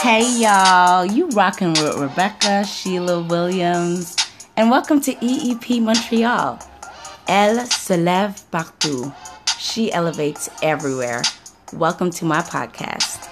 Hey y'all, you rocking with Rebecca Sheila Williams, and welcome to EEP Montreal. Elle se lève partout. She elevates everywhere. Welcome to my podcast.